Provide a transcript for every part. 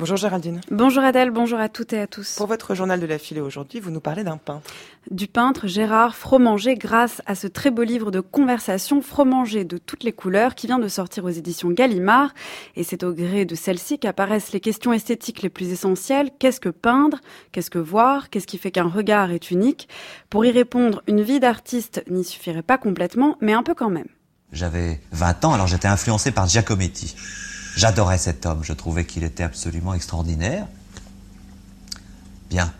Bonjour Géraldine. Bonjour Adèle, bonjour à toutes et à tous. Pour votre journal de la philo aujourd'hui, vous nous parlez d'un peintre. Du peintre Gérard Fromanger grâce à ce très beau livre de conversation Fromanger de toutes les couleurs qui vient de sortir aux éditions Gallimard. Et c'est au gré de celle-ci qu'apparaissent les questions esthétiques les plus essentielles. Qu'est-ce que peindre? Qu'est-ce que voir? Qu'est-ce qui fait qu'un regard est unique? Pour y répondre, une vie d'artiste n'y suffirait pas complètement, mais un peu quand même. J'avais 20 ans, alors j'étais influencé par Giacometti. J'adorais cet homme, je trouvais qu'il était absolument extraordinaire. Bien.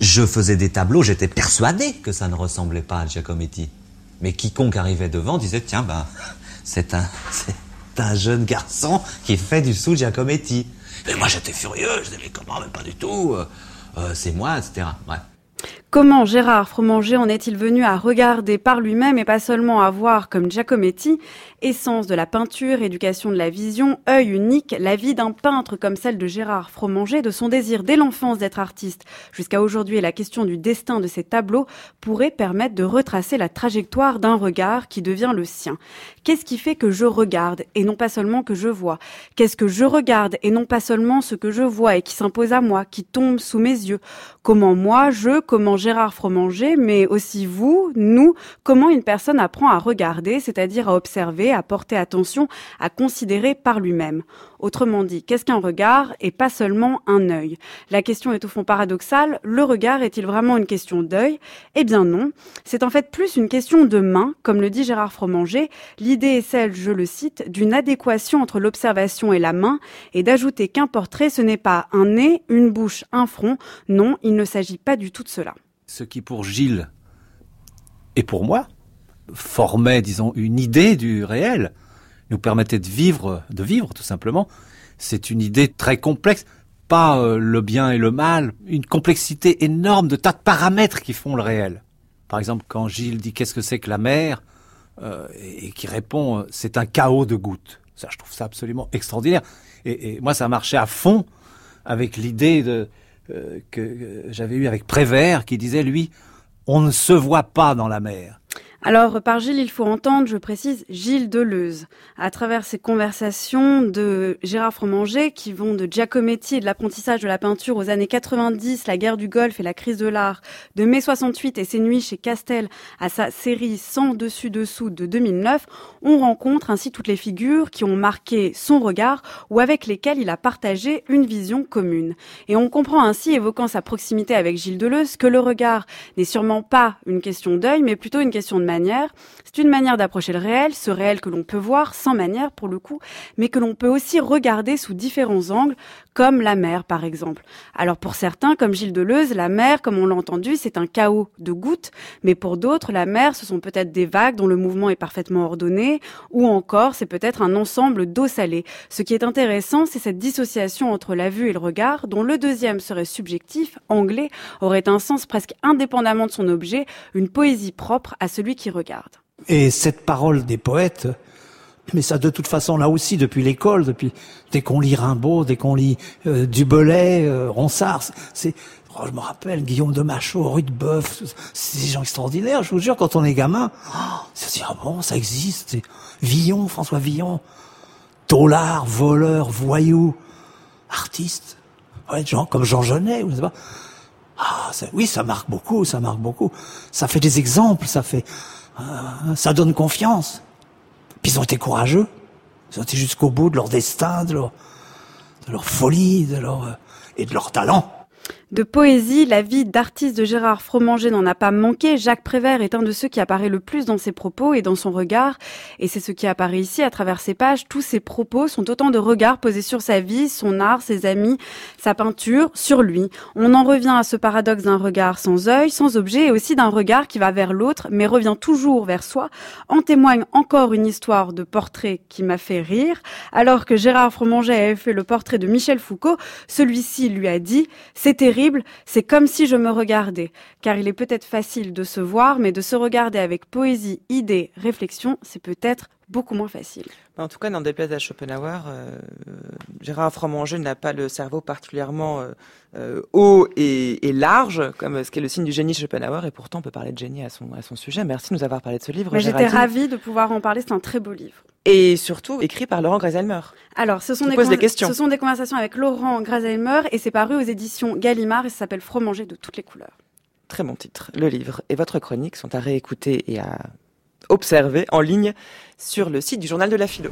Je faisais des tableaux, j'étais persuadé que ça ne ressemblait pas à Giacometti. Mais quiconque arrivait devant disait Tiens, ben, c'est un, un jeune garçon qui fait du sous Giacometti. Et moi j'étais furieux, je disais Mais comment, mais pas du tout, euh, euh, c'est moi, etc. Ouais. Comment Gérard Fromanger en est-il venu à regarder par lui-même et pas seulement à voir comme Giacometti? Essence de la peinture, éducation de la vision, œil unique, la vie d'un peintre comme celle de Gérard Fromanger, de son désir dès l'enfance d'être artiste jusqu'à aujourd'hui et la question du destin de ses tableaux pourrait permettre de retracer la trajectoire d'un regard qui devient le sien. Qu'est-ce qui fait que je regarde et non pas seulement que je vois? Qu'est-ce que je regarde et non pas seulement ce que je vois et qui s'impose à moi, qui tombe sous mes yeux? Comment moi, je, comment Gérard Fromanger, mais aussi vous, nous, comment une personne apprend à regarder, c'est-à-dire à observer, à porter attention, à considérer par lui-même. Autrement dit, qu'est-ce qu'un regard et pas seulement un œil? La question est au fond paradoxale. Le regard est-il vraiment une question d'œil? Eh bien non. C'est en fait plus une question de main, comme le dit Gérard Fromanger. L'idée est celle, je le cite, d'une adéquation entre l'observation et la main et d'ajouter qu'un portrait, ce n'est pas un nez, une bouche, un front. Non, il ne s'agit pas du tout de cela. Ce qui pour Gilles et pour moi formait, disons, une idée du réel, nous permettait de vivre, de vivre tout simplement. C'est une idée très complexe, pas euh, le bien et le mal, une complexité énorme de tas de paramètres qui font le réel. Par exemple, quand Gilles dit qu'est-ce que c'est que la mer, euh, et, qui répond euh, c'est un chaos de gouttes. Ça, je trouve ça absolument extraordinaire. Et, et moi, ça marchait à fond avec l'idée de que j'avais eue avec Prévert, qui disait lui, on ne se voit pas dans la mer. Alors, par Gilles, il faut entendre, je précise, Gilles Deleuze. À travers ces conversations de Gérard Fromanger, qui vont de Giacometti et de l'apprentissage de la peinture aux années 90, la guerre du Golfe et la crise de l'art, de mai 68 et ses nuits chez Castel à sa série Sans dessus-dessous de 2009, on rencontre ainsi toutes les figures qui ont marqué son regard ou avec lesquelles il a partagé une vision commune. Et on comprend ainsi, évoquant sa proximité avec Gilles Deleuze, que le regard n'est sûrement pas une question d'œil, mais plutôt une question de manière c'est une manière d'approcher le réel, ce réel que l'on peut voir sans manière pour le coup, mais que l'on peut aussi regarder sous différents angles, comme la mer par exemple. Alors pour certains, comme Gilles Deleuze, la mer, comme on l'a entendu, c'est un chaos de gouttes, mais pour d'autres, la mer, ce sont peut-être des vagues dont le mouvement est parfaitement ordonné, ou encore c'est peut-être un ensemble d'eau salée. Ce qui est intéressant, c'est cette dissociation entre la vue et le regard, dont le deuxième serait subjectif, anglais, aurait un sens presque indépendamment de son objet, une poésie propre à celui qui Et cette parole des poètes, mais ça de toute façon là aussi depuis l'école, depuis dès qu'on lit Rimbaud, dès qu'on lit euh, Dubelay, euh, Ronsard, c'est oh, je me rappelle Guillaume de Machaut, Rudebeuf, c'est des gens extraordinaires. Je vous jure, quand on est gamin, oh, c'est ah bon, ça existe. Villon, François Villon, tolard, voleur, voyou, artiste, ouais, gens comme Jean Genet, vous savez. Ah, ça, oui, ça marque beaucoup, ça marque beaucoup. Ça fait des exemples, ça fait, euh, ça donne confiance. Puis ils ont été courageux. Ils ont été jusqu'au bout de leur destin, de leur, folie, de leur, euh, et de leur talent. De poésie, la vie d'artiste de Gérard Fromanger n'en a pas manqué. Jacques Prévert est un de ceux qui apparaît le plus dans ses propos et dans son regard. Et c'est ce qui apparaît ici à travers ses pages. Tous ses propos sont autant de regards posés sur sa vie, son art, ses amis, sa peinture, sur lui. On en revient à ce paradoxe d'un regard sans œil, sans objet et aussi d'un regard qui va vers l'autre mais revient toujours vers soi. En témoigne encore une histoire de portrait qui m'a fait rire. Alors que Gérard Fromanger avait fait le portrait de Michel Foucault, celui-ci lui a dit, c'est c'est comme si je me regardais. Car il est peut-être facile de se voir, mais de se regarder avec poésie, idée, réflexion, c'est peut-être beaucoup moins facile. En tout cas, n'en déplaise à Schopenhauer, euh, Gérard Fromanger n'a pas le cerveau particulièrement euh, euh, haut et, et, large, comme ce qui est le signe du génie de Schopenhauer, et pourtant on peut parler de génie à son, à son sujet. Merci de nous avoir parlé de ce livre. J'étais ravie de pouvoir en parler, c'est un très beau livre. Et surtout écrit par Laurent Graselmer. Alors, ce sont, des, pose des questions. ce sont des conversations avec Laurent Graselmer, et c'est paru aux éditions Gallimard, et ça s'appelle Fromanger de toutes les couleurs. Très bon titre. Le livre et votre chronique sont à réécouter et à observer en ligne sur le site du journal de la philo.